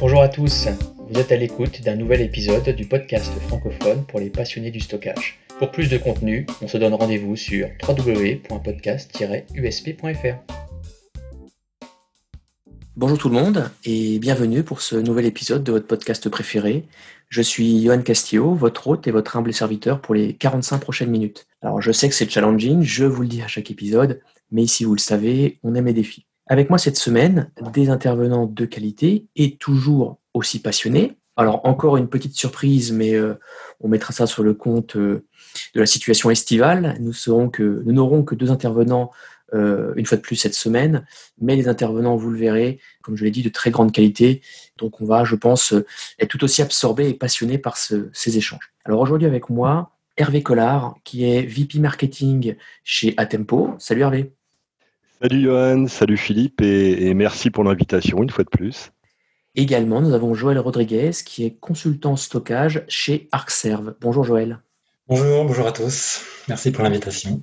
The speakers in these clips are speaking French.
Bonjour à tous, vous êtes à l'écoute d'un nouvel épisode du podcast francophone pour les passionnés du stockage. Pour plus de contenu, on se donne rendez-vous sur www.podcast-usp.fr. Bonjour tout le monde et bienvenue pour ce nouvel épisode de votre podcast préféré. Je suis Johan Castillo, votre hôte et votre humble serviteur pour les 45 prochaines minutes. Alors je sais que c'est challenging, je vous le dis à chaque épisode, mais ici vous le savez, on aime les défis. Avec moi cette semaine, des intervenants de qualité et toujours aussi passionnés. Alors encore une petite surprise, mais euh, on mettra ça sur le compte euh, de la situation estivale. Nous n'aurons que deux intervenants euh, une fois de plus cette semaine. Mais les intervenants, vous le verrez, comme je l'ai dit, de très grande qualité. Donc on va, je pense, être tout aussi absorbé et passionné par ces échanges. Alors aujourd'hui avec moi, Hervé Collard, qui est VP Marketing chez Atempo. Salut Hervé. Salut Johan, salut Philippe et, et merci pour l'invitation une fois de plus. Également, nous avons Joël Rodriguez, qui est consultant stockage chez ArcServe. Bonjour Joël. Bonjour, bonjour à tous. Merci pour l'invitation.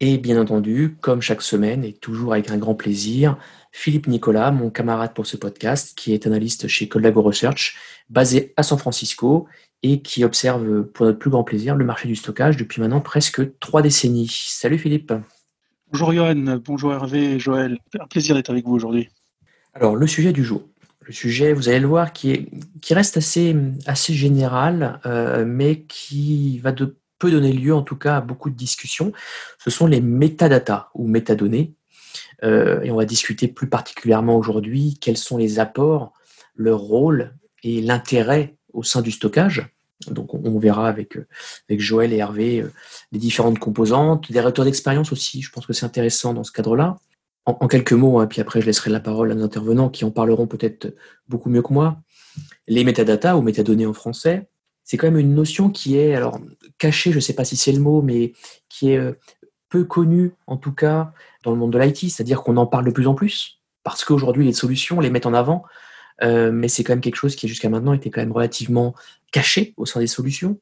Et bien entendu, comme chaque semaine et toujours avec un grand plaisir, Philippe Nicolas, mon camarade pour ce podcast, qui est analyste chez Collago Research, basé à San Francisco et qui observe pour notre plus grand plaisir le marché du stockage depuis maintenant presque trois décennies. Salut Philippe. Bonjour Johan, bonjour Hervé Joël. Un plaisir d'être avec vous aujourd'hui. Alors, le sujet du jour. Le sujet, vous allez le voir, qui, est, qui reste assez, assez général, euh, mais qui va de peut donner lieu en tout cas à beaucoup de discussions, ce sont les métadatas ou métadonnées. Euh, et on va discuter plus particulièrement aujourd'hui quels sont les apports, leur rôle et l'intérêt au sein du stockage. Donc on verra avec, euh, avec Joël et Hervé euh, les différentes composantes, des retours d'expérience aussi, je pense que c'est intéressant dans ce cadre-là. En, quelques mots, hein, puis après je laisserai la parole à nos intervenants qui en parleront peut-être beaucoup mieux que moi. Les métadatas ou métadonnées en français, c'est quand même une notion qui est alors cachée, je ne sais pas si c'est le mot, mais qui est euh, peu connue en tout cas dans le monde de l'IT, c'est-à-dire qu'on en parle de plus en plus parce qu'aujourd'hui les solutions les mettent en avant, euh, mais c'est quand même quelque chose qui jusqu'à maintenant était quand même relativement caché au sein des solutions.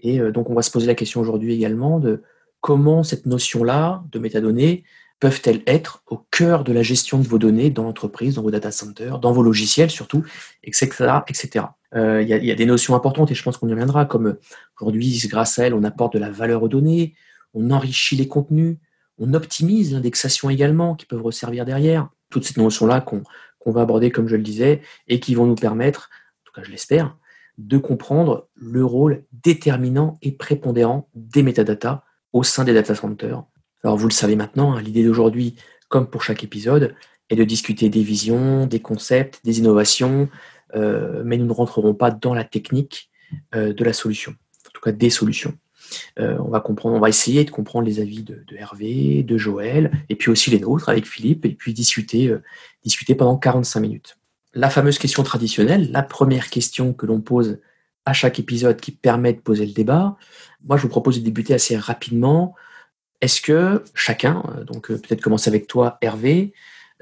Et euh, donc on va se poser la question aujourd'hui également de comment cette notion-là de métadonnées peuvent-elles être au cœur de la gestion de vos données dans l'entreprise, dans vos data centers, dans vos logiciels surtout, etc. etc. Euh, il y, a des notions importantes et je pense qu'on y reviendra, comme aujourd'hui, grâce à elles, on apporte de la valeur aux données, on enrichit les contenus, on optimise l'indexation également, qui peuvent resservir derrière. Toutes ces notions-là qu'on va aborder, comme je le disais, et qui vont nous permettre, en tout cas je l'espère, de comprendre le rôle déterminant et prépondérant des métadatas au sein des data centers alors vous le savez maintenant, hein, l'idée d'aujourd'hui, comme pour chaque épisode, est de discuter des visions, des concepts, des innovations, euh, mais nous ne rentrerons pas dans la technique euh, de la solution, en tout cas des solutions. Euh, on va essayer de comprendre les avis de, Hervé, de Joël, et puis aussi les nôtres avec Philippe, et puis discuter, discuter pendant 45 minutes. La fameuse question traditionnelle, la première question que l'on pose à chaque épisode qui permet de poser le débat. Moi, je vous propose de débuter assez rapidement est-ce que chacun, euh, donc euh, peut-être commencer avec toi Hervé,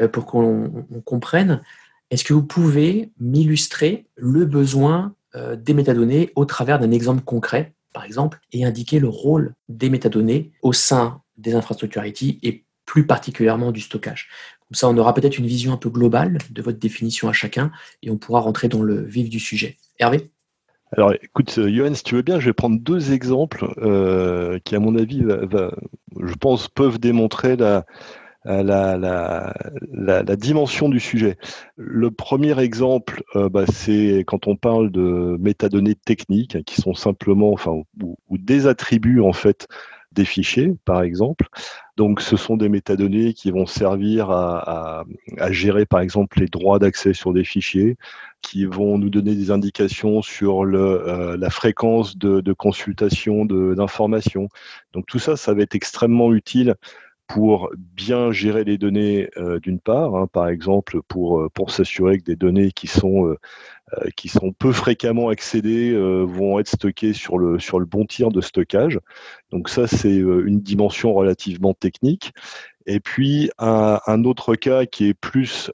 euh, pour qu'on comprenne, est-ce que vous pouvez m'illustrer le besoin des métadonnées au travers d'un exemple concret, par exemple, et indiquer le rôle des métadonnées au sein des infrastructures IT et plus particulièrement du stockage. Comme ça, on aura peut-être une vision un peu globale de votre définition à chacun et on pourra rentrer dans le vif du sujet. Hervé? Alors écoute, euh, Johan, si tu veux bien, je vais prendre deux exemples euh, qui, à mon avis, je pense, peuvent démontrer la, la, la, dimension du sujet. Le premier exemple, euh, bah, c'est quand on parle de métadonnées techniques, qui sont simplement, enfin, ou, ou des attributs en fait des fichiers, par exemple. Donc, ce sont des métadonnées qui vont servir à, gérer, par exemple, les droits d'accès sur des fichiers, qui vont nous donner des indications sur le, euh, la fréquence de, consultation d'informations. Donc, tout ça, ça va être extrêmement utile pour bien gérer les données euh, d'une part, hein, par exemple pour, euh, pour s'assurer que des données qui sont euh, qui sont peu fréquemment accédés euh, vont être stockés sur le, sur le bon tir de stockage. Donc ça, c'est une dimension relativement technique. Et puis un, autre cas qui est plus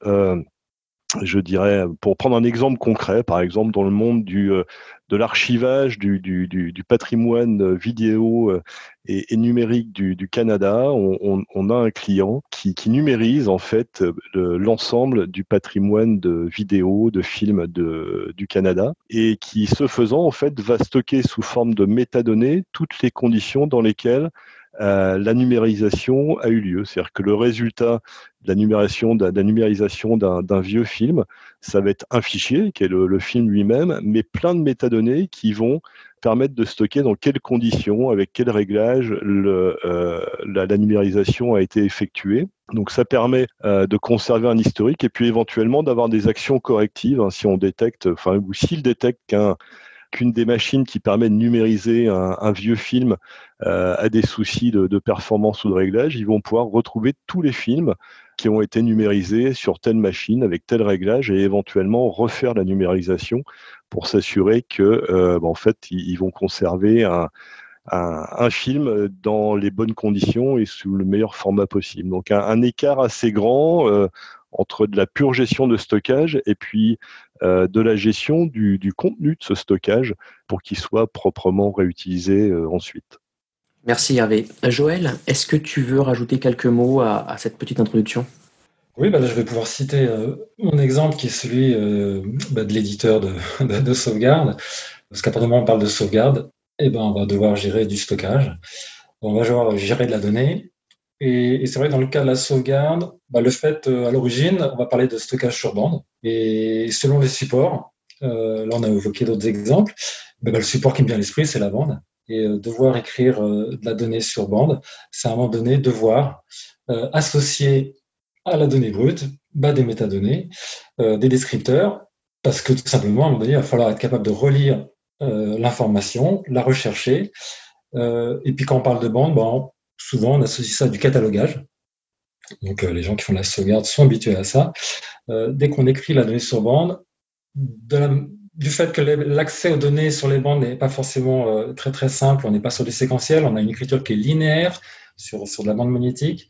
je dirais, pour prendre un exemple concret, par exemple dans le monde du, euh, de l'archivage du, du, du, patrimoine vidéo euh, et, numérique du, Canada, on, on, a un client qui, qui numérise en fait l'ensemble du patrimoine de vidéos, de films de, du Canada et qui, ce faisant, en fait, va stocker sous forme de métadonnées toutes les conditions dans lesquelles euh, la numérisation a eu lieu. C'est-à-dire que le résultat de la numérisation d'un, vieux film, ça va être un fichier qui est le, film lui-même, mais plein de métadonnées qui vont permettre de stocker dans quelles conditions, avec quel réglage euh, la, numérisation a été effectuée. Donc ça permet euh, de conserver un historique et puis éventuellement d'avoir des actions correctives hein, si on détecte, enfin ou s'il détecte qu'un qu'une des machines qui permet de numériser un, vieux film euh, a des soucis de, performance ou de réglage, ils vont pouvoir retrouver tous les films qui ont été numérisés sur telle machine avec tel réglage et éventuellement refaire la numérisation pour s'assurer que, euh, bah, en fait, ils, vont conserver un, film dans les bonnes conditions et sous le meilleur format possible. Donc un, écart assez grand euh, entre de la pure gestion de stockage et puis euh, de la gestion du, contenu de ce stockage pour qu'il soit proprement réutilisé euh, ensuite. Merci Hervé. Joël, est-ce que tu veux rajouter quelques mots à, cette petite introduction? Oui, bah je vais pouvoir citer euh, mon exemple qui est celui bah, de l'éditeur de, sauvegarde. Parce qu'à partir du moment où on parle de sauvegarde, eh ben, on va devoir gérer du stockage. On va devoir gérer de la donnée. Et, c'est vrai dans le cas de la sauvegarde, bah, le fait, euh, à l'origine, on va parler de stockage sur bande. Et selon les supports, euh, là on a évoqué d'autres exemples, bah, le support qui me vient à l'esprit, c'est la bande. Et euh, devoir écrire de la donnée sur bande, c'est à un moment donné devoir associer à la donnée brute bah, des métadonnées, des descripteurs, parce que tout simplement, à un moment donné, il va falloir être capable de relire l'information, la rechercher. et puis quand on parle de bande, bon, souvent on associe ça à du catalogage. Donc euh, les gens qui font la sauvegarde sont habitués à ça. Euh, dès qu'on écrit la donnée sur bande, du fait que l'accès aux données sur les bandes n'est pas forcément euh, très très simple, on n'est pas sur du séquentiel, on a une écriture qui est linéaire sur, sur de la bande magnétique,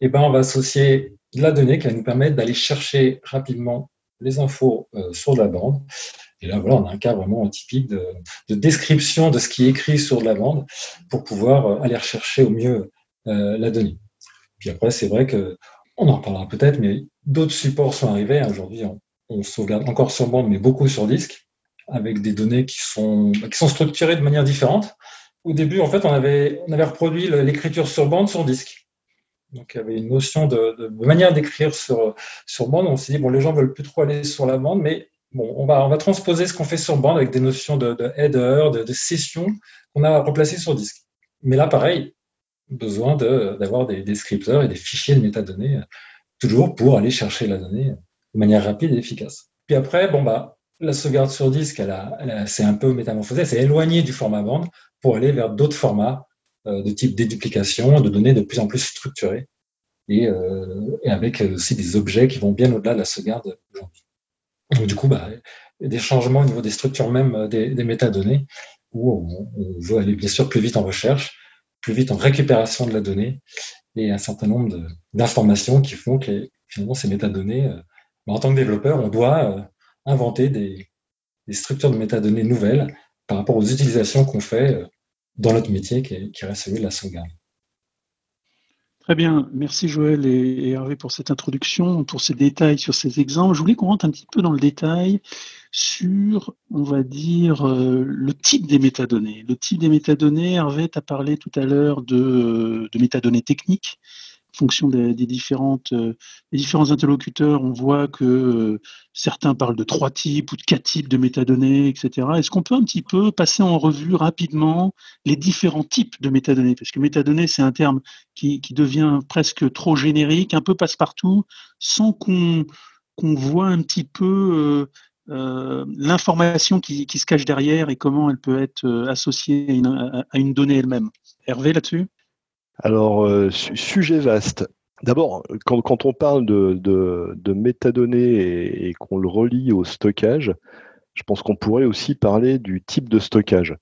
et eh ben on va associer la donnée qui va nous permettre d'aller chercher rapidement les infos sur de la bande. Et là, voilà, on a un cas vraiment typique de, de, description de ce qui est écrit sur de la bande pour pouvoir aller rechercher au mieux la donnée. Puis après, c'est vrai que on en parlera peut-être, mais d'autres supports sont arrivés. Aujourd'hui, on, sauvegarde encore sur bande, mais beaucoup sur disque, avec des données qui sont, qui sont structurées de manière différente. Au début, en fait, on avait, on avait reproduit l'écriture sur bande sur disque. Donc, il y avait une notion de, manière d'écrire sur, sur bande. On s'est dit, bon, les gens veulent plus trop aller sur la bande, mais bon, on va, on va transposer ce qu'on fait sur bande avec des notions de, header, de, de session qu'on a replacées sur disque. Mais là, pareil, besoin d'avoir des descripteurs et des fichiers de métadonnées, euh, toujours pour aller chercher la donnée de manière rapide et efficace. Puis après, bon, bah, la sauvegarde sur disque, elle, a, s'est un peu métamorphosée, s'est éloignée du format bande pour aller vers d'autres formats euh, de type déduplication, de données de plus en plus structurées et, euh, et, avec aussi des objets qui vont bien au-delà de la sauvegarde aujourd'hui. Du coup, bah, des changements au niveau des structures même des, des métadonnées où on, veut aller bien sûr plus vite en recherche, plus vite en récupération de la donnée et un certain nombre d'informations qui font que finalement ces métadonnées, euh, bah, en tant que développeur, on doit euh, inventer des, structures de métadonnées nouvelles par rapport aux utilisations qu'on fait euh, dans notre métier qui, qui reste celui de la sauvegarde. Très bien, merci Joël et Hervé pour cette introduction, pour ces détails sur ces exemples. Je voulais qu'on rentre un petit peu dans le détail sur, on va dire, euh, le type des métadonnées. Le type des métadonnées, Hervé a parlé tout à l'heure de, de métadonnées techniques fonction des, différentes, euh, différents interlocuteurs, on voit que euh, certains parlent de trois types ou de quatre types de métadonnées, etc. Est-ce qu'on peut un petit peu passer en revue rapidement les différents types de métadonnées? Parce que métadonnées, c'est un terme qui, devient presque trop générique, un peu passe-partout, sans qu'on voit un petit peu euh, l'information qui, se cache derrière et comment elle peut être associée à une donnée elle-même. Hervé, là-dessus? Alors, euh, sujet vaste. D'abord, quand, on parle de, métadonnées et, qu'on le relie au stockage, je pense qu'on pourrait aussi parler du type de stockage.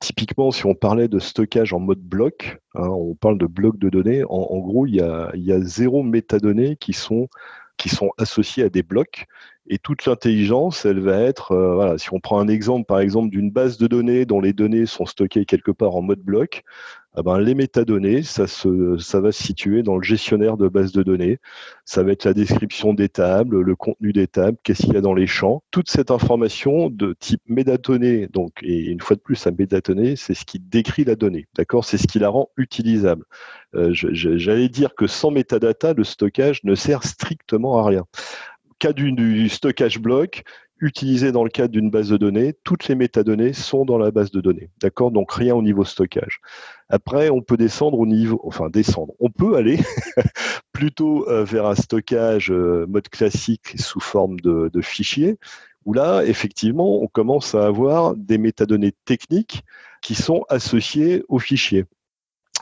Typiquement, si on parlait de stockage en mode bloc, hein, on parle de blocs de données, en, gros, il y, a, zéro métadonnées qui sont associées à des blocs Et toute l'intelligence, elle va être, euh, voilà, si on prend un exemple, par exemple, d'une base de données dont les données sont stockées quelque part en mode bloc, ah ben, les métadonnées, ça, va se situer dans le gestionnaire de base de données. Ça va être la description des tables, le contenu des tables, qu'est-ce qu'il y a dans les champs. Toute cette information de type métadonnées, donc, et une fois de plus, un métadonnées, c'est ce qui décrit la donnée. D'accord? C'est ce qui la rend utilisable. Euh, J'allais dire que sans métadata, le stockage ne sert strictement à rien cas du, stockage bloc, utilisé dans le cadre d'une base de données, toutes les métadonnées sont dans la base de données. D'accord? Donc rien au niveau stockage. Après, on peut descendre au niveau, enfin descendre. On peut aller plutôt euh, vers un stockage euh, mode classique sous forme de, de fichiers, où là, effectivement, on commence à avoir des métadonnées techniques qui sont associées aux fichiers.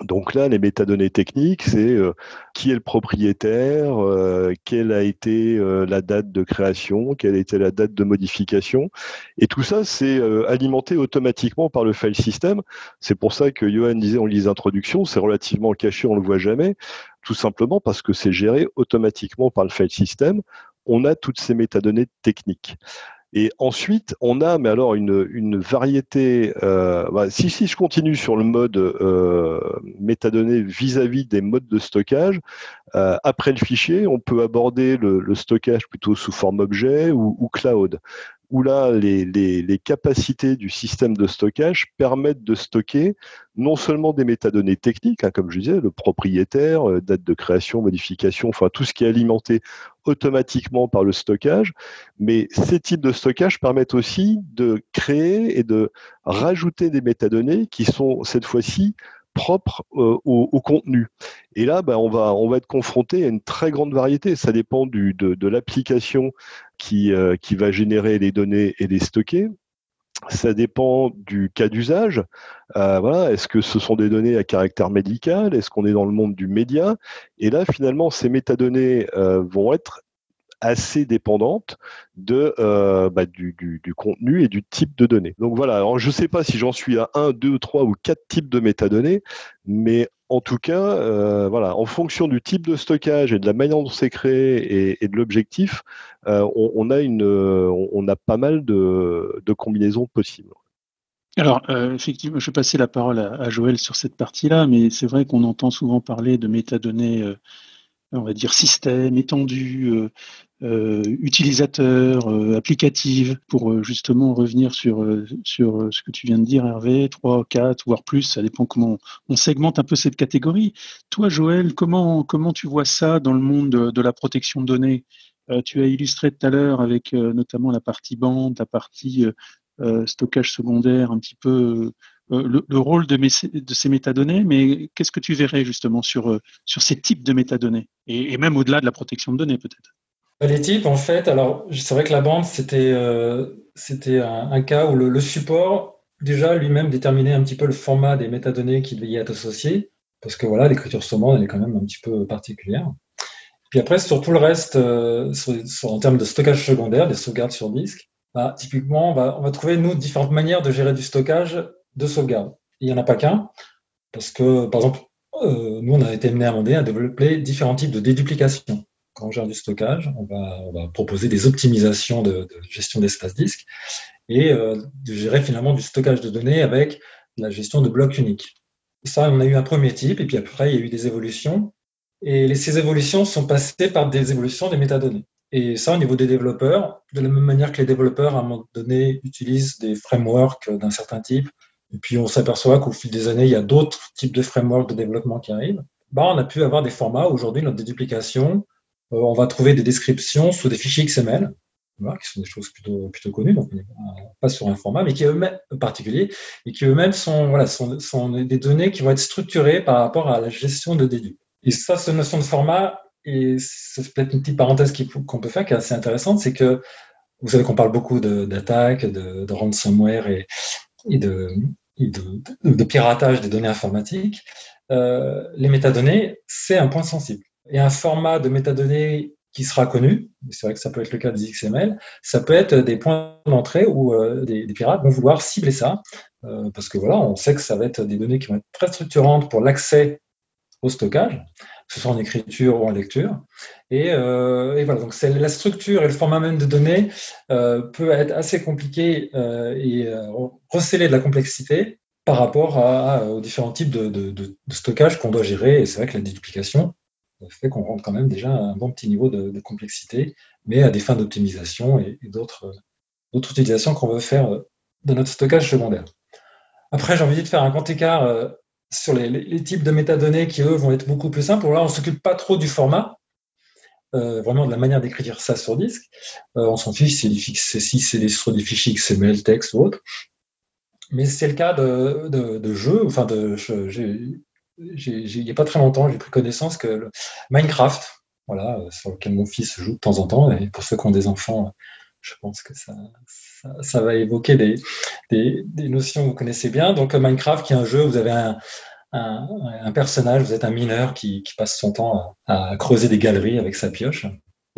Donc là, les métadonnées techniques, c'est euh, qui est le propriétaire, euh, quelle a été euh, la date de création, quelle a été la date de modification. Et tout ça, c'est alimenté automatiquement par le file system. C'est pour ça que Johan disait en les introductions, c'est relativement caché, on ne le voit jamais, tout simplement parce que c'est géré automatiquement par le file system. On a toutes ces métadonnées techniques. Et ensuite, on a, mais alors, une, une variété. Euh, bah, si, si je continue sur le mode euh, métadonnées vis-à-vis des modes de stockage, euh, après le fichier, on peut aborder le, stockage plutôt sous forme objet ou, ou cloud où là, les, les, les, capacités du système de stockage permettent de stocker non seulement des métadonnées techniques, hein, comme je disais, le propriétaire, date de création, modification, enfin tout ce qui est alimenté automatiquement par le stockage, mais ces types de stockage permettent aussi de créer et de rajouter des métadonnées qui sont cette fois-ci propre euh, au, contenu. Et là, ben, on, va, être confronté à une très grande variété. Ça dépend de, l'application euh, qui va générer les données et les stocker. Ça dépend du cas d'usage. Euh, voilà, est-ce que ce sont des données à caractère médical? Est-ce qu'on est dans le monde du média? Et là, finalement, ces métadonnées vont être assez dépendante de, euh, bah, du, contenu et du type de données. Donc voilà, je ne sais pas si j'en suis à un, deux, trois ou quatre types de métadonnées, mais en tout cas, euh, voilà, en fonction du type de stockage et de la manière dont c'est créé et, de l'objectif, euh, on, a une, on a pas mal de, combinaisons possibles. Alors, euh, effectivement, je vais passer la parole à, Joël sur cette partie-là, mais c'est vrai qu'on entend souvent parler de métadonnées on va dire système étendu, euh, euh, utilisateur, euh, applicative, pour justement revenir sur, sur ce que tu viens de dire, Hervé, 3, 4, voire plus, ça dépend comment on segmente un peu cette catégorie. Toi, Joël, comment, comment tu vois ça dans le monde de, la protection de données? Tu as illustré tout à l'heure avec notamment la partie bande, la partie stockage secondaire, un petit peu euh, le, rôle de, de, ces métadonnées, mais qu'est-ce que tu verrais justement sur, euh, sur ces types de métadonnées? Et, même au-delà de la protection de données peut-être? Les types, en fait, alors c'est vrai que la bande, c'était euh, un, cas où le, support déjà lui-même déterminait un petit peu le format des métadonnées qui devaient y être associées, parce que voilà, l'écriture sur elle est quand même un petit peu particulière. Puis après, sur tout le reste, euh, en termes de stockage secondaire, des sauvegardes sur disque, bah, typiquement, on va, trouver, nous, différentes manières de gérer du stockage de sauvegarde. Il n'y en a pas qu'un, parce que, par exemple, euh, nous, on a été mené à à développer différents types de déduplication. Quand on gère du stockage, on va, proposer des optimisations de, de gestion d'espace disque et euh, de gérer finalement du stockage de données avec la gestion de blocs uniques. Ça, on a eu un premier type, et puis après, il y a eu des évolutions. Et ces évolutions sont passées par des évolutions des métadonnées. Et ça, au niveau des développeurs, de la même manière que les développeurs, à un moment donné, utilisent des frameworks d'un certain type, et puis on s'aperçoit qu'au fil des années, il y a d'autres types de frameworks de développement qui arrivent. Bah, on a pu avoir des formats. Aujourd'hui, notre déduplication, on va trouver des descriptions sous des fichiers XML, qui sont des choses plutôt, plutôt connues, donc pas sur un format, mais qui eux-mêmes particulier, et qui eux-mêmes sont, voilà, sont, sont, des données qui vont être structurées par rapport à la gestion de dédup. Et ça, cette notion de format, et c'est peut-être une petite parenthèse qu'on peut faire qui est assez intéressante, c'est que vous savez qu'on parle beaucoup d'attaques, de, ransomware et, de, de, piratage des données informatiques, euh, les métadonnées, c'est un point sensible. Et un format de métadonnées qui sera connu, c'est vrai que ça peut être le cas des XML, ça peut être des points d'entrée où euh, des, pirates vont vouloir cibler ça, euh, parce que voilà, on sait que ça va être des données qui vont être très structurantes pour l'accès au stockage, que ce soit en écriture ou en lecture. Et, euh, voilà, donc la structure et le format même de données peut être assez compliqué et receler de la complexité par rapport aux différents types de, stockage qu'on doit gérer. Et c'est vrai que la déduplication fait qu'on rentre quand même déjà à un bon petit niveau de, complexité, mais à des fins d'optimisation et, d'autres utilisations qu'on veut faire de notre stockage secondaire. Après, j'ai envie de faire un grand écart sur les, types de métadonnées qui, eux, vont être beaucoup plus simples. Là, on ne s'occupe pas trop du format, euh, vraiment de la manière d'écrire ça sur disque. Euh, on s'en fiche si c'est sur des fichiers XML, texte ou autre. Mais c'est le cas de, jeux. Enfin, de, il n'y a pas très longtemps, j'ai pris connaissance que Minecraft, voilà, sur lequel mon fils joue de temps en temps, et pour ceux qui ont des enfants, je pense que ça, va évoquer des, notions que vous connaissez bien. Donc Minecraft, qui est un jeu, vous avez un, personnage, vous êtes un mineur qui, passe son temps à, creuser des galeries avec sa pioche.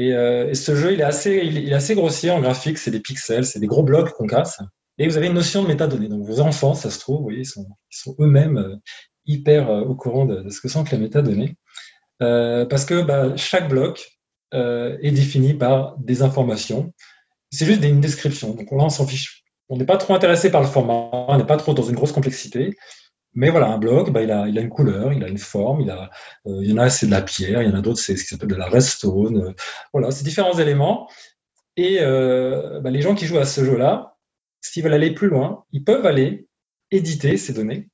Euh, et, ce jeu, il est assez, grossier en graphique, c'est des pixels, c'est des gros blocs qu'on casse. Et vous avez une notion de métadonnées. Donc vos enfants, ça se trouve, vous voyez, ils sont, eux-mêmes euh, hyper euh, au courant de, ce que sont que les métadonnées. parce que bah, chaque bloc est défini par des informations c'est juste une description. Donc là, on s'en fiche. On n'est pas trop intéressé par le format, on n'est pas trop dans une grosse complexité. Mais voilà, un bloc, bah, il, a, une couleur, il a une forme, il, euh, y en a, c'est de la pierre, il y en a d'autres, c'est ce qui s'appelle de la redstone. Euh, voilà, c'est différents éléments. Et euh, bah, les gens qui jouent à ce jeu-là, s'ils veulent aller plus loin, ils peuvent aller éditer ces données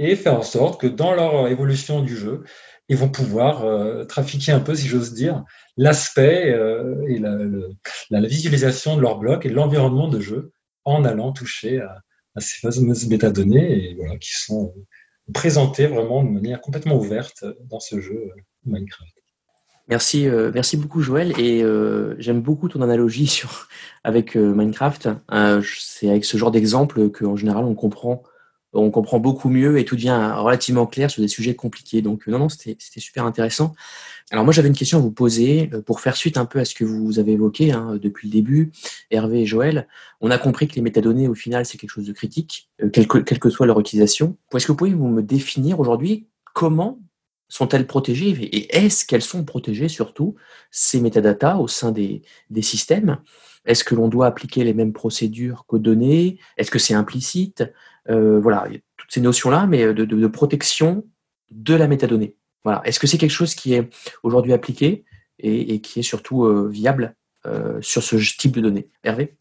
et faire en sorte que dans leur évolution du jeu, ils vont pouvoir euh, trafiquer un peu, si j'ose dire, l'aspect euh, et la, visualisation de leur bloc et de l'environnement de jeu en allant toucher à, ces fameuses métadonnées et, voilà, qui sont présentées vraiment de manière complètement ouverte dans ce jeu euh, Minecraft. Merci, merci beaucoup Joël et j'aime beaucoup ton analogie sur, avec Minecraft. c'est avec ce genre d'exemple qu'en général on comprend on comprend beaucoup mieux et tout devient relativement clair sur des sujets compliqués. Donc non, non, c'était super intéressant. Alors moi j'avais une question à vous poser euh, pour faire suite un peu à ce que vous avez évoqué hein, depuis le début, Hervé et Joël. On a compris que les métadonnées au final c'est quelque chose de critique, euh, quelle, que, soit leur utilisation. Est-ce que vous pouvez me définir aujourd'hui comment sont-elles protégées et est-ce qu'elles sont protégées surtout ces métadatas au sein des systèmes? Est-ce que l'on doit appliquer les mêmes procédures qu'aux données? Est-ce que c'est implicite? Euh, voilà, toutes ces notions-là, mais euh, de, protection de la métadonnée. Voilà. Est-ce que c'est quelque chose qui est aujourd'hui appliqué et, qui est surtout euh, viable sur ce type de données? Hervé?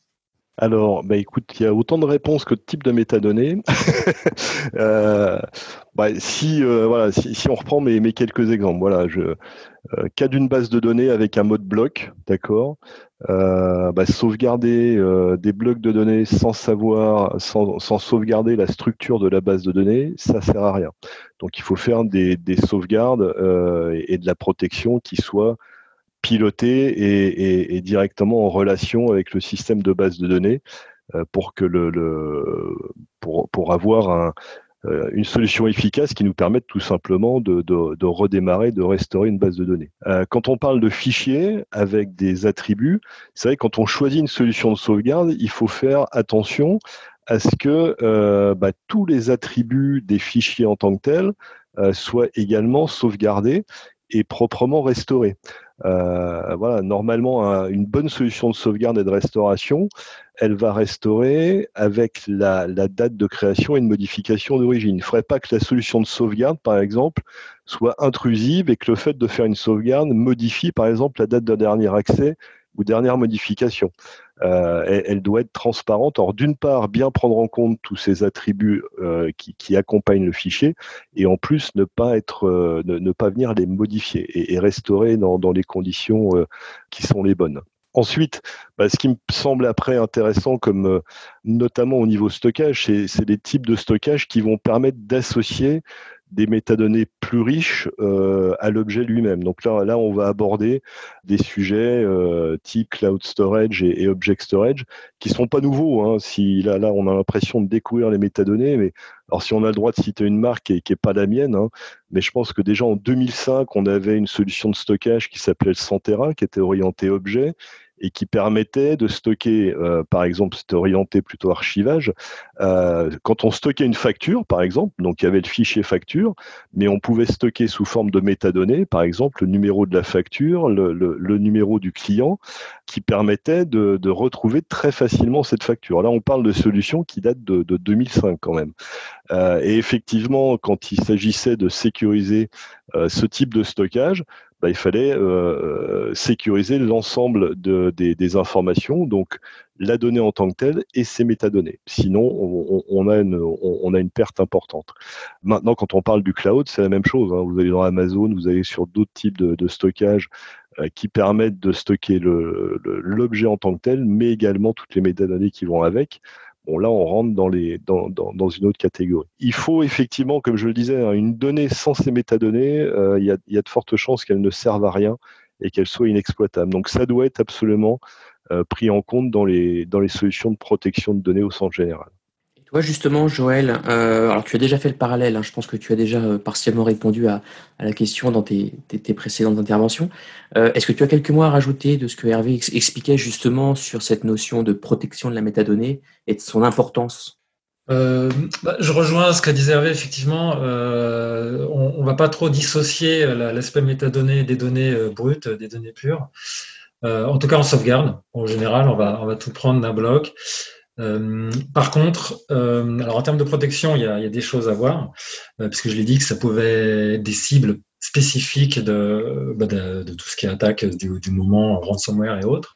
Alors, bah écoute, il y a autant de réponses que de types de métadonnées. Bah, si, voilà, si, on reprend mes, mes, quelques exemples, voilà, je, cas d'une base de données avec un mode bloc, d'accord. Euh, bah, sauvegarder euh, des blocs de données sans savoir, sans, sauvegarder la structure de la base de données, ça sert à rien. Donc il faut faire des, sauvegardes euh, et, de la protection qui soient pilotées et, directement en relation avec le système de base de données pour que le, le pour, pour avoir un, euh, une solution efficace qui nous permette tout simplement de, de, redémarrer, de restaurer une base de données. Euh, quand on parle de fichiers avec des attributs, c'est vrai que quand on choisit une solution de sauvegarde, il faut faire attention à ce que euh, bah, tous les attributs des fichiers en tant que tels soient également sauvegardés et proprement restaurés. Voilà, normalement, une bonne solution de sauvegarde et de restauration, elle va restaurer avec la, date de création et de modification d'origine. Il ne faudrait pas que la solution de sauvegarde, par exemple, soit intrusive et que le fait de faire une sauvegarde modifie, par exemple, la date de dernier accès ou dernière modification. Euh, elle, doit être transparente. Or, d'une part, bien prendre en compte tous ces attributs euh, qui, accompagnent le fichier, et en plus ne pas être, euh, ne, pas venir les modifier et, restaurer dans, dans les conditions qui sont les bonnes. Ensuite, bah, ce qui me semble après intéressant, comme euh, notamment au niveau stockage, c'est des types de stockage qui vont permettre d'associer des métadonnées plus riches euh, à l'objet lui-même. Donc là, là, on va aborder des sujets euh, type cloud storage et, object storage qui sont pas nouveaux. Hein. Si là, là, on a l'impression de découvrir les métadonnées, mais alors si on a le droit de citer une marque qui n'est pas la mienne, hein, mais je pense que déjà en 2005, on avait une solution de stockage qui s'appelait le Santera, qui était orientée objet et qui permettait de stocker, euh, par exemple, c'était orienté plutôt archivage, euh, quand on stockait une facture, par exemple, donc il y avait le fichier facture, mais on pouvait stocker sous forme de métadonnées, par exemple, le numéro de la facture, le, numéro du client, qui permettait de, retrouver très facilement cette facture. Là, on parle de solutions qui datent de, 2005 quand même. Euh, et effectivement, quand il s'agissait de sécuriser ce type de stockage, bah, il fallait euh, sécuriser l'ensemble de, des, informations, donc la donnée en tant que telle et ses métadonnées. Sinon, on, a, une, on, a une perte importante. Maintenant, quand on parle du cloud, c'est la même chose. Hein. Vous allez dans Amazon, vous allez sur d'autres types de, stockage euh, qui permettent de stocker l'objet en tant que tel, mais également toutes les métadonnées qui vont avec. Bon, là, on rentre dans, une autre catégorie. Il faut effectivement, comme je le disais, hein, une donnée sans ces métadonnées, euh, il y, a, y, a, de fortes chances qu'elle ne serve à rien et qu'elle soit inexploitable. Donc, ça doit être absolument euh, pris en compte dans les, dans les solutions de protection de données au sens général. Toi, justement, Joël, euh, alors tu as déjà fait le parallèle, hein, je pense que tu as déjà euh, partiellement répondu à, la question dans tes, précédentes interventions. Euh, est-ce que tu as quelques mots à rajouter de ce que Hervé expliquait justement sur cette notion de protection de la métadonnée et de son importance? Bah, Je rejoins ce qu'a dit Hervé, effectivement, on ne va pas trop dissocier l'aspect métadonnée des données brutes, des données pures. en tout cas, en sauvegarde, en général, on va, on va tout prendre d'un bloc. Euh, par contre, euh, alors en termes de protection, il y a, des choses à voir, euh, parce que je l'ai dit que ça pouvait être des cibles spécifiques de, bah, tout ce qui est attaque du, moment ransomware et autres.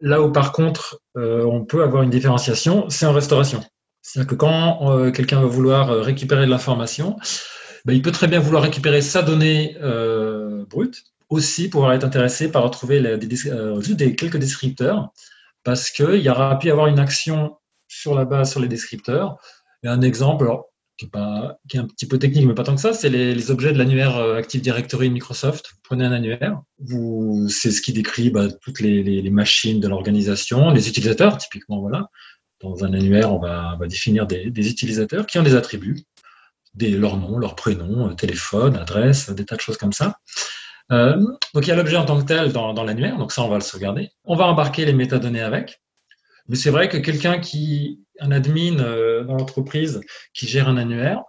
Là où par contre, on peut avoir une différenciation, c'est en restauration. C'est-à-dire que quand quelqu'un va vouloir récupérer de l'information, bah, il peut très bien vouloir récupérer sa donnée brute, aussi pouvoir être intéressé par retrouver des, quelques descripteurs parce qu'il y aura pu y avoir une action sur la base, sur les descripteurs. Et un exemple, qui, est un petit peu technique, mais pas tant que ça, c'est les, objets de l'annuaire euh, Active Directory Microsoft. Vous prenez un annuaire, c'est ce qui décrit bah, toutes les, machines de l'organisation, les utilisateurs, typiquement, voilà. Dans un annuaire, on va, définir des, utilisateurs qui ont des attributs, leur nom, leur prénom, euh, téléphone, adresse, des tas de choses comme ça. Euh, donc il y a l'objet en tant que tel dans, l'annuaire, donc ça on va le sauvegarder. On va embarquer les métadonnées avec. Mais c'est vrai que quelqu'un qui, un admin euh, dans l'entreprise qui gère un annuaire,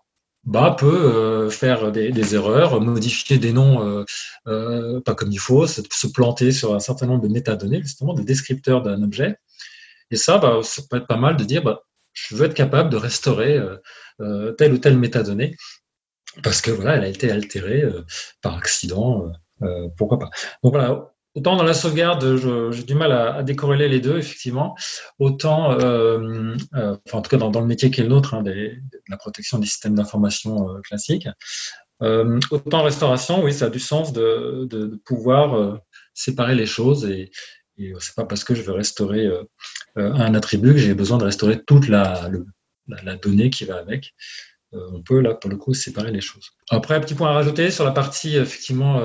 bah, peut euh, faire des, erreurs, modifier des noms pas comme il faut, se, planter sur un certain nombre de métadonnées, justement, de descripteurs d'un objet. Et ça, bah, ça peut être pas mal de dire, bah, je veux être capable de restaurer telle ou telle métadonnée parce que voilà, elle a été altérée par accident euh, pourquoi pas. Donc voilà, autant dans la sauvegarde, j'ai du mal à, décorréler les deux, effectivement, autant, euh, euh, enfin, en tout cas dans, le métier qui est le nôtre, hein, la protection des systèmes d'information classiques, autant restauration, oui, ça a du sens de, pouvoir séparer les choses et, et c'est pas parce que je veux restaurer un attribut que j'ai besoin de restaurer toute la, donnée qui va avec. on peut là pour le coup séparer les choses. Après, un petit point à rajouter sur la partie effectivement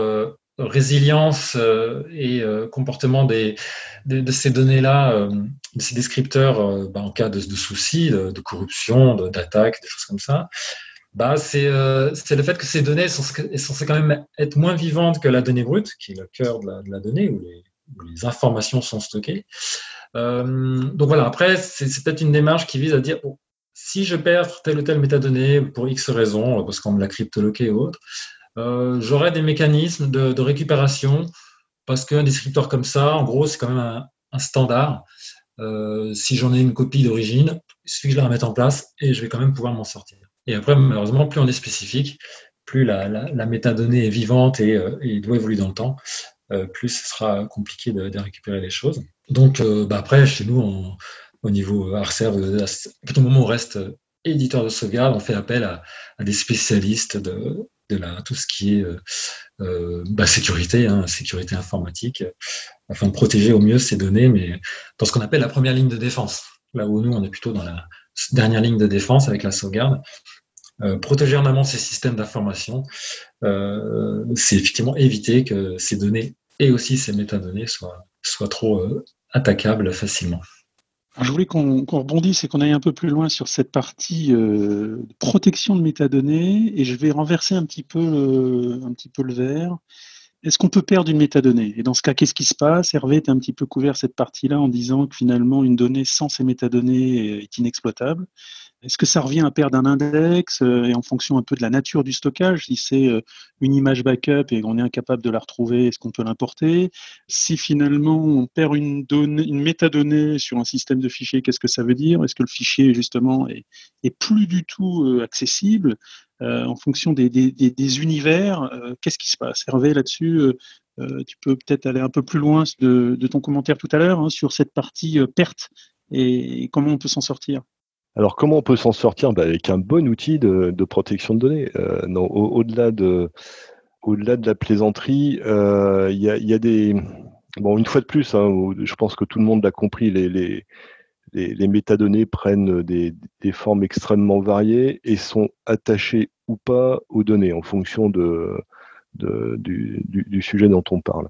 résilience euh, et euh, comportement des, de, ces données-là, euh, de ces descripteurs bah, en cas de, soucis, de, corruption, d'attaque, des choses comme ça, bah, c'est le fait que ces données sont, censées quand même être moins vivantes que la donnée brute, qui est le cœur de la, donnée, où les, informations sont stockées. donc voilà, après, c'est peut-être une démarche qui vise à dire, si je perds telle ou telle métadonnée pour X raisons, parce qu'on me l'a cryptoloqué ou autre, euh, j'aurais des mécanismes de, récupération parce qu'un descripteur comme ça, en gros, c'est quand même un, standard. Euh, si j'en ai une copie d'origine, il suffit que je la remette en place et je vais quand même pouvoir m'en sortir. Et après, malheureusement, plus on est spécifique, plus la, métadonnée est vivante et, euh, doit évoluer dans le temps, plus ce sera compliqué de, récupérer les choses. Donc, bah, après, chez nous, au niveau ARCER, à partir moment où on reste éditeur de sauvegarde, on fait appel à des spécialistes de, tout ce qui est euh, euh, bah, sécurité, hein, sécurité informatique, afin de protéger au mieux ces données, mais dans ce qu'on appelle la première ligne de défense. Là où nous, on est plutôt dans la dernière ligne de défense avec la sauvegarde. Euh, protéger en amont ces systèmes d'information, c'est effectivement éviter que ces données et aussi ces métadonnées soient, soient trop attaquables facilement je voulais qu'on rebondisse et qu'on aille un peu plus loin sur cette partie euh, protection de métadonnées. Et je vais renverser un petit peu le, un petit peu le verre. Est-ce qu'on peut perdre une métadonnée? Et dans ce cas, qu'est-ce qui se passe? Hervé est un petit peu couvert cette partie-là en disant que finalement, une donnée sans ces métadonnées est inexploitable. Est-ce que ça revient à perdre un index euh, et en fonction un peu de la nature du stockage Si c'est euh, une image backup et on est incapable de la retrouver, est-ce qu'on peut l'importer? Si finalement on perd une, donnée, une métadonnée sur un système de fichiers, qu'est-ce que ça veut dire? Est-ce que le fichier justement est, plus du tout euh, accessible en fonction des, univers Qu'est-ce qui se passe? Hervé, là-dessus, tu peux peut-être aller un peu plus loin de, ton commentaire tout à l'heure hein, sur cette partie perte et comment on peut s'en sortir? Alors comment on peut s'en sortir? Bah, Avec un bon outil de, protection de données. Euh, au-delà de, au-delà de la plaisanterie, euh, il y, a, des... Bon, une fois de plus, hein, je pense que tout le monde l'a compris, les, les, les, métadonnées prennent des, des, formes extrêmement variées et sont attachées ou pas aux données en fonction de, du, sujet dont on parle.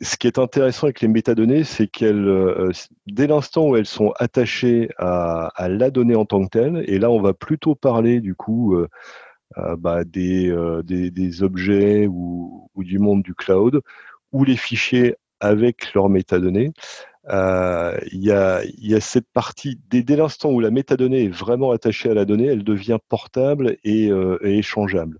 Ce qui est intéressant avec les métadonnées, c'est qu'elles, euh, dès l'instant où elles sont attachées à, la donnée en tant que telle, et là on va plutôt parler du coup euh, euh, bah, des, objets ou, du monde du cloud, ou les fichiers avec leurs métadonnées, il y, a, cette partie, dès, l'instant où la métadonnée est vraiment attachée à la donnée, elle devient portable et échangeable.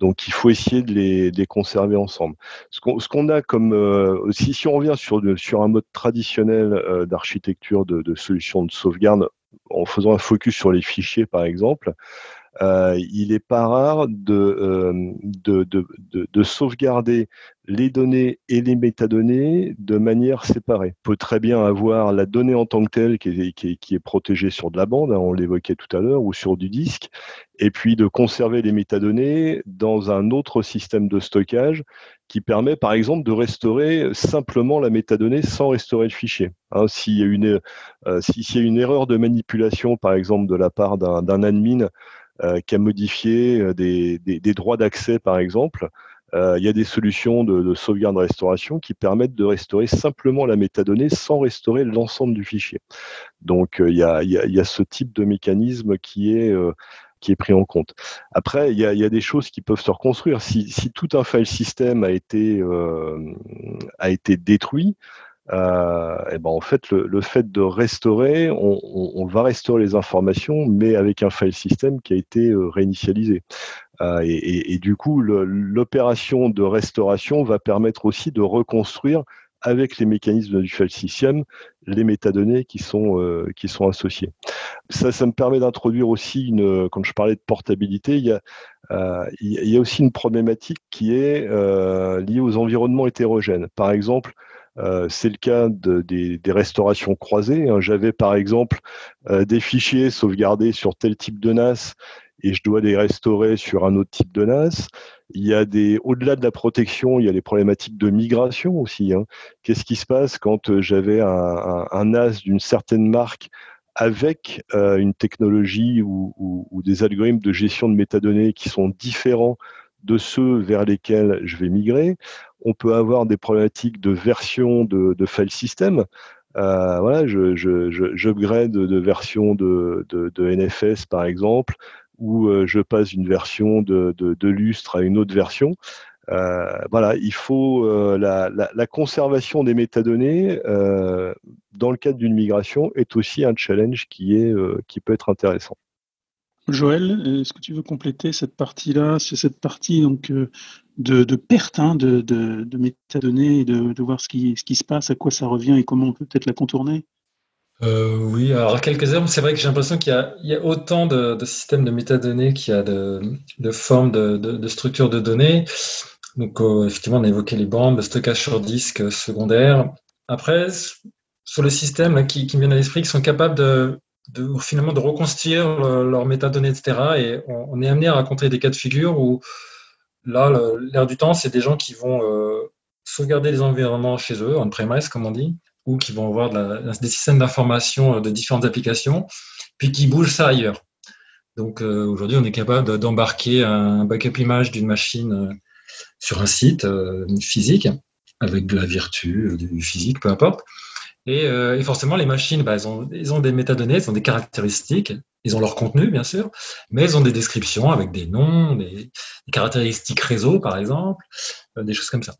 Donc il faut essayer de les, conserver ensemble. Ce qu'on a comme, euh, si, on revient sur, un mode traditionnel euh, d'architecture de, de solutions de sauvegarde, en faisant un focus sur les fichiers par exemple, il n'est pas rare euh, de, de, sauvegarder les données et les métadonnées de manière séparée. On peut très bien avoir la donnée en tant que telle qui est, protégée sur de la bande, hein, on l'évoquait tout à l'heure, ou sur du disque, et puis de conserver les métadonnées dans un autre système de stockage qui permet par exemple de restaurer simplement la métadonnée sans restaurer le fichier. Hein, s'il y, a une, euh, y a une erreur de manipulation par exemple de la part d'un admin euh, qui a modifié euh, des, droits d'accès, par exemple. Euh, il y a des solutions de, sauvegarde-restauration qui permettent de restaurer simplement la métadonnée sans restaurer l'ensemble du fichier. Donc il y, a, ce type de mécanisme qui est qui est pris en compte. Après, il y, a, des choses qui peuvent se reconstruire. Si, tout un file system a été, a été détruit, euh, et ben en fait, le, fait de restaurer, on, va restaurer les informations, mais avec un file system qui a été euh, réinitialisé. Euh, et, du coup, l'opération de restauration va permettre aussi de reconstruire avec les mécanismes du file system les métadonnées qui sont qui sont associées. Ça, ça me permet d'introduire aussi une. Quand je parlais de portabilité, il y a il y a aussi une problématique qui est liée aux environnements hétérogènes. Par exemple, euh, c'est le cas des, restaurations croisées. Hein. J'avais par exemple euh, des fichiers sauvegardés sur tel type de NAS et je dois les restaurer sur un autre type de NAS. Il y a des, au-delà de la protection, il y a les problématiques de migration aussi. Hein. Qu'est-ce qui se passe quand euh, j'avais un, NAS d'une certaine marque avec une technologie ou, ou, des algorithmes de gestion de métadonnées qui sont différents de ceux vers lesquels je vais migrer? On peut avoir des problématiques de version de, file system. Euh, voilà, je, j'upgrade de version de, NFS par exemple, ou euh, je passe d'une version de, lustre à une autre version. Euh, voilà, il faut la, la, conservation des métadonnées dans le cadre d'une migration est aussi un challenge qui est qui peut être intéressant. Joël, est-ce que tu veux compléter cette partie-là? Cette partie donc de, perte hein, de, de, métadonnées et de, voir ce qui, ce qui se passe, à quoi ça revient et comment on peut peut-être la contourner euh, oui, alors quelques exemples, c'est vrai que j'ai l'impression qu'il y, a autant de, systèmes de métadonnées qu'il y a de, formes de, structures de données. Donc, euh, effectivement, on a évoqué les bandes, le stockage sur disque secondaire. Après, sur les systèmes qui, qui me viennent à l'esprit, qui sont capables de de, finalement de reconstruire leurs métadonnées, etc. Et on, est amené à raconter des cas de figure où là, l'air du temps, c'est des gens qui vont euh, sauvegarder les environnements chez eux, en premise comme on dit, ou qui vont avoir des systèmes d'information euh, de différentes applications, puis qui bougent ça ailleurs. Donc euh, aujourd'hui, on est capable d'embarquer un backup image d'une machine sur un site physique, avec de la vertu, du physique, peu importe. Et, forcément, les machines, bah, elles, ont, ont, des métadonnées, elles ont des caractéristiques. Ils ont leur contenu, bien sûr, mais ils ont des descriptions avec des noms, des, caractéristiques réseau, par exemple, euh, des choses comme ça.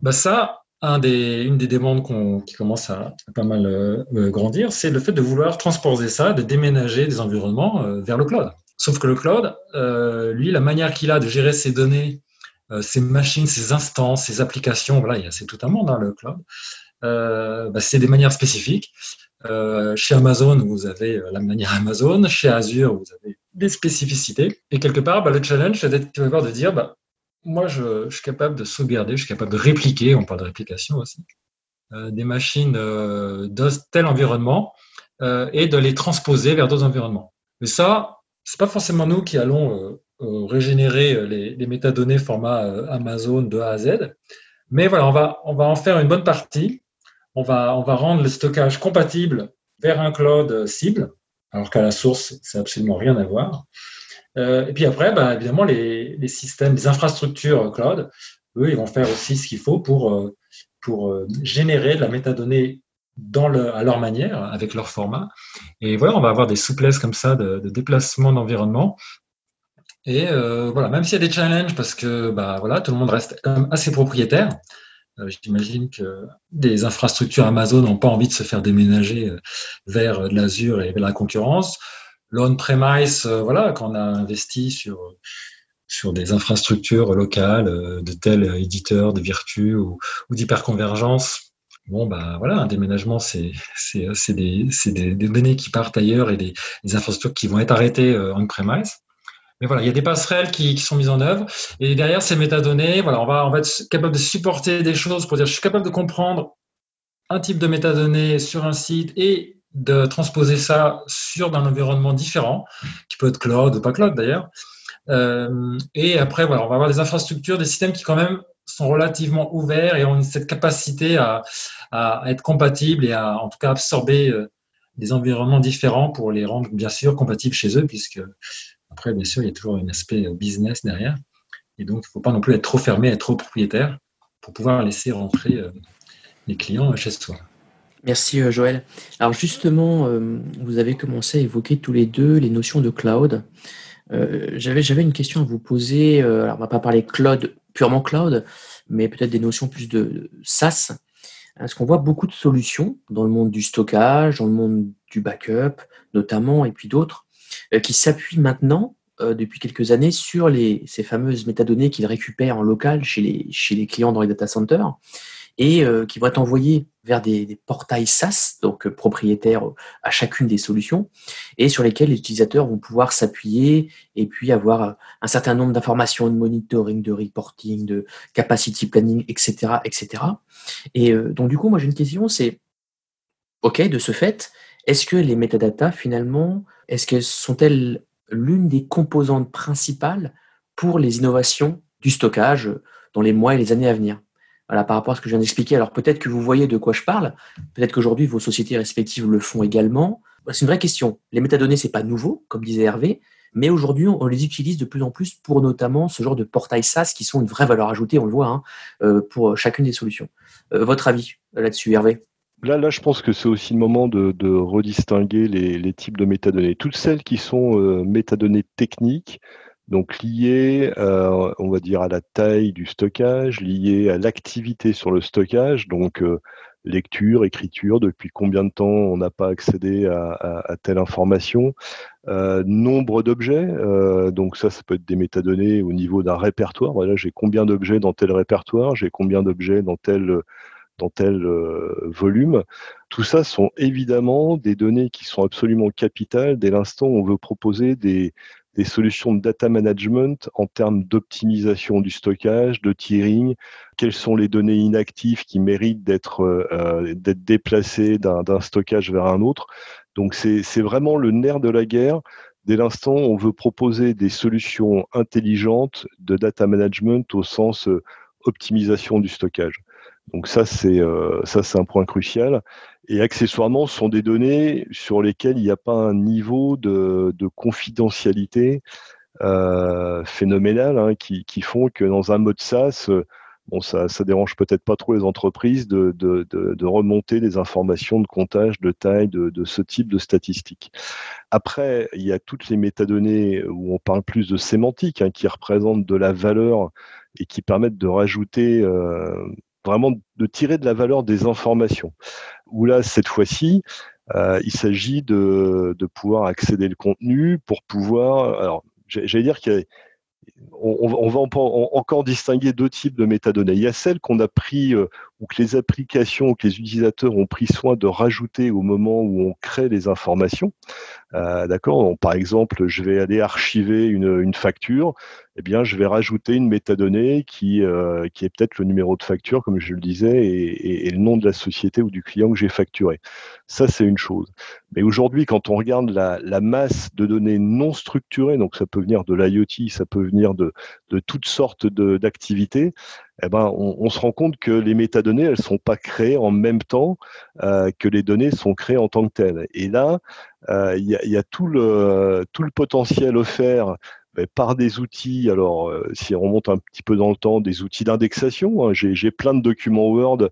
Bah ça, une des demandes qui commence à, pas mal euh, euh, grandir, c'est le fait de vouloir transposer ça, de déménager des environnements vers le cloud. Sauf que le cloud, lui, la manière qu'il a de gérer ses données, ses machines, ses instances, ses applications, voilà, c'est tout un monde, hein, le cloud. Bah, c'est des manières spécifiques. Euh, chez Amazon, vous avez euh, la manière Amazon. Chez Azure, vous avez des spécificités. Et quelque part, bah, le challenge, c'est d'être de dire, bah, moi, je, suis capable de sauvegarder, je suis capable de répliquer, on parle de réplication aussi, euh, des machines de tel environnement et de les transposer vers d'autres environnements. Mais ça, c'est pas forcément nous qui allons régénérer les, les, métadonnées format Amazon de A à Z. Mais voilà, on va, on va en faire une bonne partie on va, rendre le stockage compatible vers un cloud cible, alors qu'à la source, c'est absolument rien à voir. Euh, et puis après, bah, évidemment, les, systèmes, les infrastructures cloud, eux, ils vont faire aussi ce qu'il faut pour, euh, pour euh, générer de la métadonnée à leur manière, avec leur format. Et voilà, on va avoir des souplesses comme ça de, déplacement d'environnement. Et euh, voilà, même s'il y a des challenges, parce que bah, voilà, tout le monde reste assez propriétaire, euh, j'imagine que des infrastructures Amazon n'ont pas envie de se faire déménager euh, vers euh, l'Azure et la concurrence. L'on-premise, voilà, quand on a investi sur, sur des infrastructures locales de tels éditeurs de Virtu ou, ou d'hyperconvergence, bon, bah voilà, un déménagement, c'est des, des, des, données qui partent ailleurs et des infrastructures qui vont être arrêtées on-premise. Mais voilà, il y a des passerelles qui, sont mises en œuvre. Et derrière ces métadonnées, voilà, on va, on va être capable de supporter des choses pour dire je suis capable de comprendre un type de métadonnées sur un site et de transposer ça sur un environnement différent, qui peut être cloud ou pas cloud d'ailleurs. Euh, et après, voilà, on va avoir des infrastructures, des systèmes qui quand même sont relativement ouverts et ont cette capacité à, à être compatibles et à en tout cas absorber euh, des environnements différents pour les rendre bien sûr compatibles chez eux, puisque après, bien sûr, il y a toujours un aspect euh, business derrière. Et donc, il ne faut pas non plus être trop fermé, être trop propriétaire pour pouvoir laisser rentrer euh, les clients chez soi. Merci euh, Joël. Alors justement, vous avez commencé à évoquer tous les deux les notions de cloud. J'avais une question à vous poser. Alors on ne va pas parler cloud, purement cloud, mais peut-être des notions plus de SaaS. Parce qu'on voit beaucoup de solutions dans le monde du stockage, dans le monde du backup notamment, et puis d'autres, euh, qui s'appuie maintenant euh, depuis quelques années sur ces fameuses métadonnées qu'ils récupèrent en local chez les, chez les clients dans les data centers et euh, qui vont être envoyées vers des, portails SaaS, donc propriétaires à chacune des solutions, et sur lesquels les utilisateurs vont pouvoir s'appuyer et puis avoir un certain nombre d'informations de monitoring, de reporting, de capacity planning, etc. etc. Et donc du coup, moi j'ai une question, c'est, OK, de ce fait, est-ce que les métadatas, finalement, est-ce qu'elles sont-elles l'une des composantes principales pour les innovations du stockage dans les mois et les années à venir? Voilà, par rapport à ce que je viens d'expliquer. Alors peut-être que vous voyez de quoi je parle, peut-être qu'aujourd'hui vos sociétés respectives le font également. C'est une vraie question. Les métadonnées, c'est pas nouveau, comme disait Hervé, mais aujourd'hui, on les utilise de plus en plus pour notamment ce genre de portails SaaS qui sont une vraie valeur ajoutée, on le voit, hein, euh, pour chacune des solutions. Euh, votre avis là-dessus, Hervé? Là, là, je pense que c'est aussi le moment de, redistinguer les, types de métadonnées. Toutes celles qui sont euh, métadonnées techniques, donc liées, euh, on va dire, à la taille du stockage, liées à l'activité sur le stockage, donc euh, lecture, écriture, depuis combien de temps on n'a pas accédé à, telle information, nombre d'objets, donc ça, ça peut être des métadonnées au niveau d'un répertoire. Voilà, j'ai combien d'objets dans tel répertoire, j'ai combien d'objets dans tel dans tel euh, volume. Tout ça sont évidemment des données qui sont absolument capitales dès l'instant où on veut proposer des, solutions de data management en termes d'optimisation du stockage, de tiering, quelles sont les données inactives qui méritent d'être euh, déplacées d'un stockage vers un autre? Donc c'est vraiment le nerf de la guerre. Dès l'instant on veut proposer des solutions intelligentes de data management au sens euh, optimisation du stockage. Donc ça, c'est euh, ça, c'est un point crucial. Et accessoirement, ce sont des données sur lesquelles il n'y a pas un niveau de, de confidentialité euh, phénoménal hein, qui, qui, font que dans un mode SaaS, bon, ça, ça dérange peut-être pas trop les entreprises de, de, de, remonter des informations de comptage, de taille, de, de, ce type de statistiques. Après, il y a toutes les métadonnées où on parle plus de sémantique, hein, qui représentent de la valeur et qui permettent de rajouter euh, vraiment de tirer de la valeur des informations. Où là, cette fois-ci, euh, il s'agit de, pouvoir accéder le contenu pour pouvoir. Alors, j'allais dire qu'il va encore distinguer deux types de métadonnées. Il y a celles qu'on a pris, euh, ou que les applications, ou que les utilisateurs ont pris soin de rajouter au moment où on crée les informations. Euh, d'accord Par exemple, je vais aller archiver une, facture, eh bien, je vais rajouter une métadonnée qui, euh, qui est peut-être le numéro de facture, comme je le disais, et, le nom de la société ou du client que j'ai facturé. Ça, c'est une chose. Mais aujourd'hui, quand on regarde la, la, masse de données non structurées, donc ça peut venir de l'IoT, ça peut venir de, de toutes sortes d'activités, eh ben, on, se rend compte que les métadonnées, elles sont pas créées en même temps euh, que les données sont créées en tant que telles. Et là, euh, il y, a, tout le, tout le potentiel offert par des outils, alors euh, si on remonte un petit peu dans le temps, des outils d'indexation. Hein, j'ai plein de documents Word,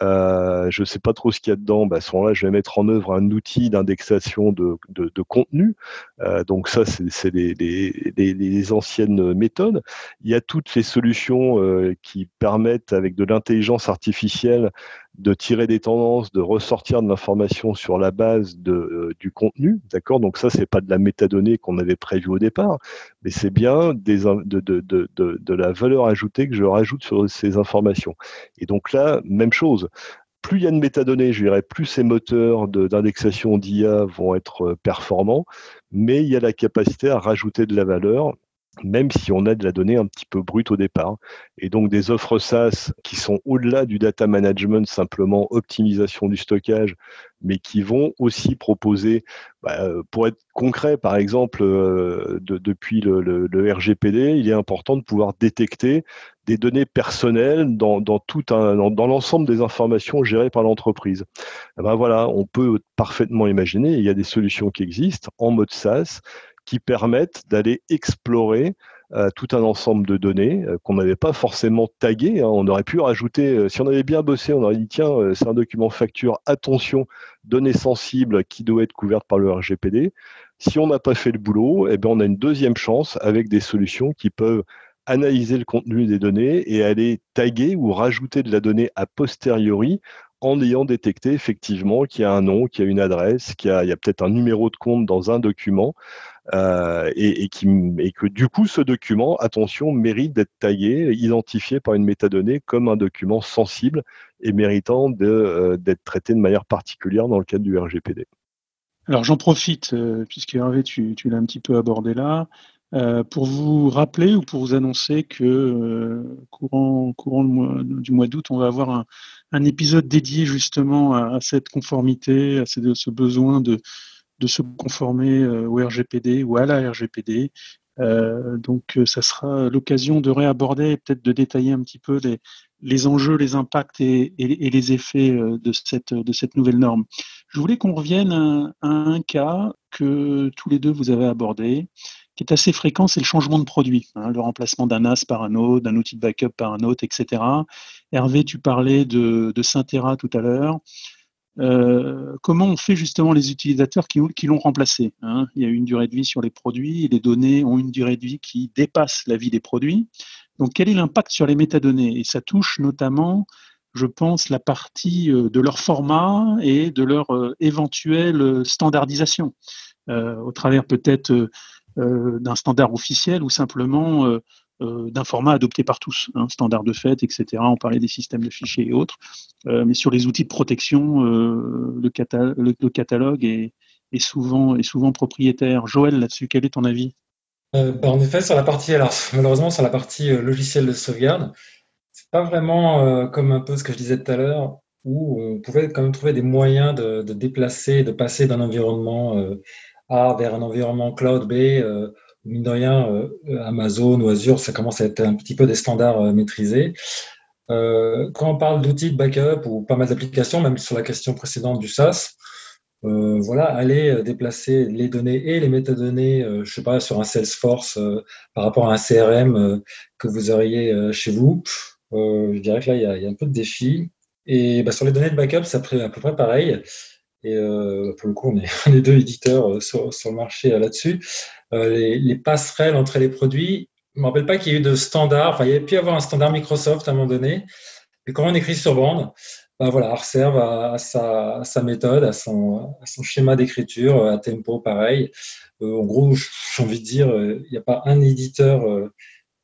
euh, je ne sais pas trop ce qu'il y a dedans. Bah, à ce moment-là, je vais mettre en œuvre un outil d'indexation de, de, de, contenu. Euh, donc ça, c'est les, les, les, anciennes méthodes. Il y a toutes les solutions euh, qui permettent, avec de l'intelligence artificielle, de tirer des tendances, de ressortir de l'information sur la base euh, du contenu, d'accord? Donc ça, c'est pas de la métadonnée qu'on avait prévu au départ, mais c'est bien de, la valeur ajoutée que je rajoute sur ces informations. Et donc là, même chose. Plus il y a de métadonnées, je dirais, plus ces moteurs d'indexation d'IA vont être euh, performants, mais il y a la capacité à rajouter de la valeur même si on a de la donnée un petit peu brute au départ. Et donc des offres SaaS qui sont au-delà du data management, simplement optimisation du stockage, mais qui vont aussi proposer, bah, pour être concret, par exemple, euh, depuis le, RGPD, il est important de pouvoir détecter des données personnelles dans, tout dans, l'ensemble des informations gérées par l'entreprise. Eh ben voilà, on peut parfaitement imaginer, il y a des solutions qui existent en mode SaaS qui permettent d'aller explorer euh, tout un ensemble de données euh, qu'on n'avait pas forcément taguées. Hein. On aurait pu rajouter, euh, si on avait bien bossé, on aurait dit tiens, c'est un document facture, attention, données sensibles qui doit être couverte par le RGPD. Si on n'a pas fait le boulot, eh bien, on a une deuxième chance avec des solutions qui peuvent analyser le contenu des données et aller taguer ou rajouter de la donnée a posteriori en ayant détecté effectivement qu'il y a un nom, qu'il y a une adresse, qu'il y a, peut-être un numéro de compte dans un document, euh, et, que du coup, ce document, attention, mérite d'être taillé, identifié par une métadonnée comme un document sensible et méritant euh, d'être traité de manière particulière dans le cadre du RGPD. Alors j'en profite, euh, puisque Hervé, tu l'as un petit peu abordé là, pour vous rappeler ou pour vous annoncer que courant, courant du mois d'août, on va avoir un, un, épisode dédié justement à, cette conformité, à ce besoin de, de se conformer euh, au RGPD ou à la RGPD. Euh, donc, euh, ça sera l'occasion de réaborder et peut-être de détailler un petit peu les, les enjeux, les impacts et, les effets de cette, de cette nouvelle norme. Je voulais qu'on revienne à, un cas que tous les deux vous avez abordé, qui est assez fréquent, c'est le changement de produit, hein, le remplacement d'un NAS par un autre, d'un outil de backup par un autre, etc. Hervé, tu parlais de, de tout à l'heure. Euh, comment on fait justement les utilisateurs qui, l'ont remplacé hein? Il y a une durée de vie sur les produits les données ont une durée de vie qui dépasse la vie des produits. Donc quel est l'impact sur les métadonnées? Et ça touche notamment, je pense, la partie euh, de leur format et de leur euh, éventuelle standardisation, au travers peut-être d'un standard officiel ou simplement euh, d'un format adopté par tous, hein, standard de fait, etc. On parlait des systèmes de fichiers et autres. Euh, mais sur les outils de protection, euh, le, catalogue est, souvent, propriétaire. Joël, là-dessus, quel est ton avis? Bah, En effet, sur la partie, alors malheureusement, sur la partie logiciel de sauvegarde, c'est pas vraiment comme un peu ce que je disais tout à l'heure, où on pouvait quand même trouver des moyens de déplacer, de passer d'un environnement Vers un environnement cloud B mine de rien, euh, Amazon ou Azure, ça commence à être un petit peu des standards euh, maîtrisés. Euh, quand on parle d'outils de backup ou pas mal d'applications, même sur la question précédente du SaaS, voilà, aller déplacer les données et les métadonnées, je sais pas, sur un Salesforce par rapport à un CRM que vous auriez chez vous, je dirais que là, il y, a, il y, a, un peu de défi. Et bah, sur les données de backup, ça à peu près pareil. Et euh, pour le coup, on est, on deux éditeurs sur, sur, le marché là-dessus. Les, les, passerelles entre les produits, je ne me rappelle pas qu'il y ait eu de standard. Enfin, il y a pu y avoir un standard Microsoft à un moment donné. Et quand on écrit sur bande, bah voilà, Arserve a, sa, sa, méthode, à son, son, schéma d'écriture, à tempo pareil. Euh, en gros, j'ai envie de dire, euh, il n'y a pas un éditeur euh,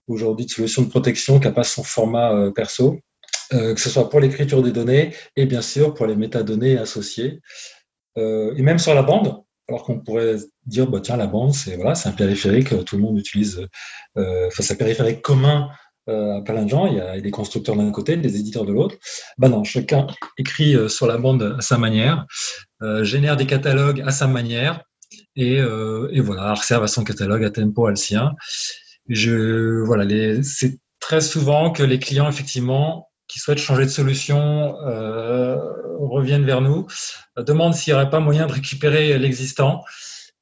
aujourd'hui de solution de protection qui n'a pas son format perso, que ce soit pour l'écriture des données et bien sûr pour les métadonnées associées. et même sur la bande, alors qu'on pourrait dire, bah, tiens, la bande, c'est voilà, un périphérique, tout le monde utilise, enfin, c'est un périphérique commun à plein de gens, il y a des constructeurs d'un côté, des éditeurs de l'autre. Bah non, chacun écrit sur la bande à sa manière, génère des catalogues à sa manière, et, euh, et voilà, Arserve à son catalogue, à Tempo à le sien. Je, voilà, c'est très souvent que les clients, effectivement, qui souhaitent changer de solution, euh, reviennent vers nous, demandent s'il n'y aurait pas moyen de récupérer l'existant.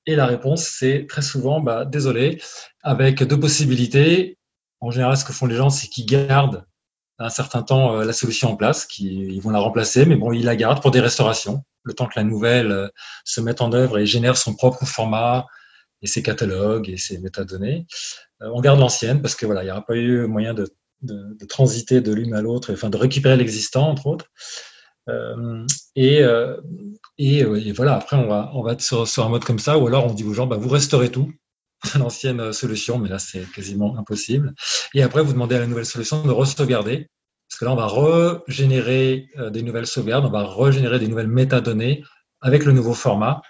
Et la réponse, c'est très souvent, bah, désolé, avec deux possibilités. En général, ce que font les gens, c'est qu'ils gardent un certain temps euh, la solution en place, qu'ils ils vont la remplacer, mais bon, ils la gardent pour des restaurations le temps que la nouvelle euh, se mette en œuvre et génère son propre format et ses catalogues et ses métadonnées. Euh, on garde l'ancienne parce que voilà, il n'y aura pas eu moyen de, transiter de l'une à l'autre, enfin de récupérer l'existant entre autres. Euh, et, et, voilà, après on va, on va être sur, un mode comme ça, ou alors on dit aux gens, bah, vous resterez tout, l'ancienne solution, mais là c'est quasiment impossible. Et après vous demandez à la nouvelle solution de re-sauvegarder parce que là, on va régénérer euh, des nouvelles sauvegardes, on va régénérer des nouvelles métadonnées avec le nouveau format.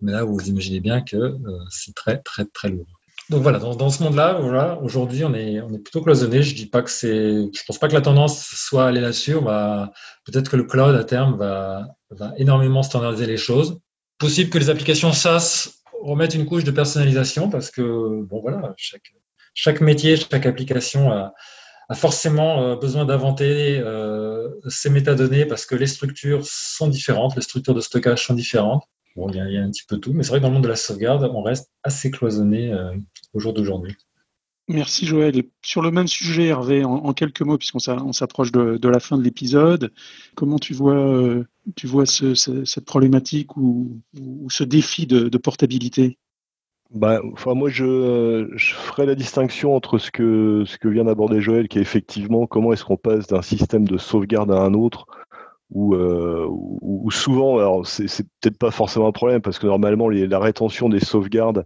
Mais là, vous imaginez bien que euh, c'est très, très, très lourd. Donc voilà, dans, ce monde-là, voilà, aujourd'hui, on est, on est plutôt cloisonné. Je dis pas que c'est, je pense pas que la tendance soit aller là-dessus. peut-être que le cloud à terme va, va énormément standardiser les choses. Possible que les applications SaaS remettent une couche de personnalisation parce que, bon voilà, chaque, chaque métier, chaque application a, a forcément euh, besoin d'inventer euh, ces métadonnées parce que les structures sont différentes, les structures de stockage sont différentes. Bon, il y, a, un petit peu tout, mais c'est vrai que dans le monde de la sauvegarde, on reste assez cloisonné euh, au jour d'aujourd'hui. Merci Joël. Sur le même sujet, Hervé, en, quelques mots, puisqu'on s'approche de, la fin de l'épisode, comment tu vois, tu vois cette problématique ou, ce défi de portabilité? Bah, enfin, moi, je, je ferai la distinction entre ce que, ce que vient d'aborder Joël, qui est effectivement comment est-ce qu'on passe d'un système de sauvegarde à un autre, où, euh, souvent, alors c'est, peut-être pas forcément un problème, parce que normalement, la rétention des sauvegardes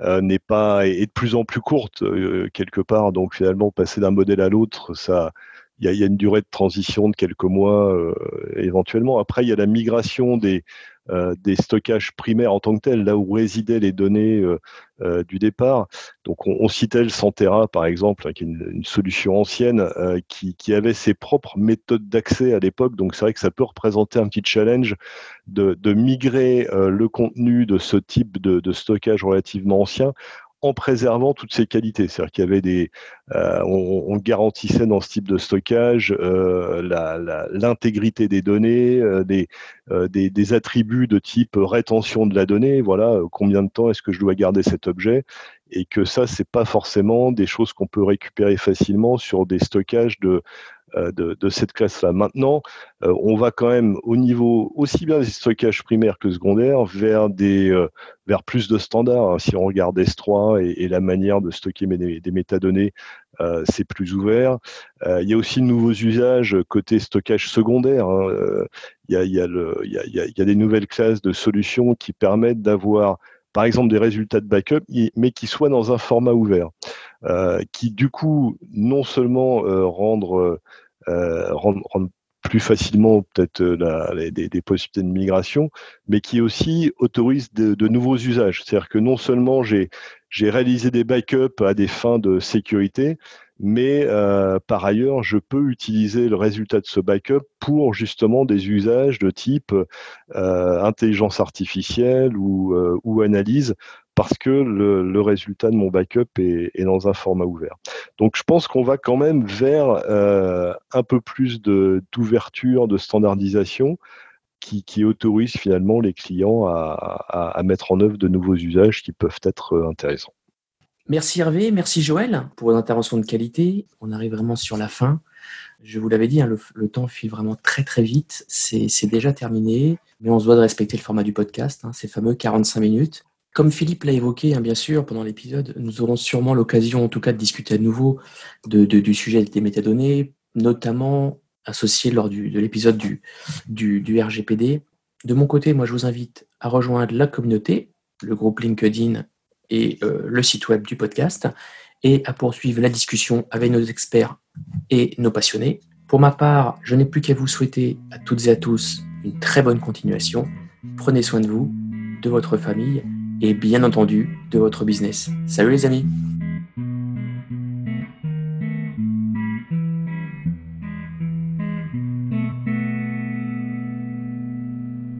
euh, n'est pas est, de plus en plus courte euh, quelque part, donc finalement, passer d'un modèle à l'autre, ça, il y, a, une durée de transition de quelques mois éventuellement. Après, il y a la migration des euh, des stockages primaires en tant que tels, là où résidaient les données euh, euh, du départ. Donc on, citait le Santera, par exemple, hein, qui est une, solution ancienne, qui, avait ses propres méthodes d'accès à l'époque. Donc c'est vrai que ça peut représenter un petit challenge de, migrer le contenu de ce type de stockage relativement ancien en préservant toutes ces qualités. C'est-à-dire qu'il euh, on, garantissait dans ce type de stockage euh, l'intégrité des données, euh, des, des, attributs de type rétention de la donnée. Voilà, combien de temps est-ce que je dois garder cet objet Et que ça, c'est pas forcément des choses qu'on peut récupérer facilement sur des stockages de euh, de, cette classe-là. Maintenant, euh, on va quand même au niveau aussi bien des stockages primaires que secondaires vers des euh, vers plus de standards. Hein. Si on regarde S3 et, la manière de stocker des, métadonnées, c'est plus ouvert. il y a aussi de nouveaux usages côté stockage secondaire. Il, y a, des nouvelles classes de solutions qui permettent d'avoir par exemple des résultats de backup, mais qui soient dans un format ouvert, qui du coup non seulement rendre euh, rendre, plus facilement peut-être euh, des, des, possibilités de migration, mais qui aussi autorise de, de nouveaux usages. C'est-à-dire que non seulement j'ai réalisé des backups à des fins de sécurité, mais euh, par ailleurs, je peux utiliser le résultat de ce backup pour justement des usages de type euh, intelligence artificielle ou, euh, ou analyse parce que le, résultat de mon backup est, dans un format ouvert. Donc je pense qu'on va quand même vers euh, un peu plus d'ouverture, de, standardisation qui, autorise finalement les clients à, mettre en œuvre de nouveaux usages qui peuvent être euh, intéressants. Merci Hervé, merci Joël pour l'intervention de qualité. On arrive vraiment sur la fin. Je vous l'avais dit, hein, le, temps file vraiment très très vite. C'est déjà terminé, mais on se doit de respecter le format du podcast, hein, ces fameux 45 minutes. Comme Philippe l'a évoqué, hein, bien sûr, pendant l'épisode, nous aurons sûrement l'occasion, en tout cas, de discuter à nouveau du sujet des métadonnées, notamment associé lors de l'épisode du, du, RGPD. De mon côté, moi, je vous invite à rejoindre la communauté, le groupe LinkedIn et euh, le site web du podcast, et à poursuivre la discussion avec nos experts et nos passionnés. Pour ma part, je n'ai plus qu'à vous souhaiter à toutes et à tous une très bonne continuation. Prenez soin de vous, de votre famille et bien entendu de votre business. Salut les amis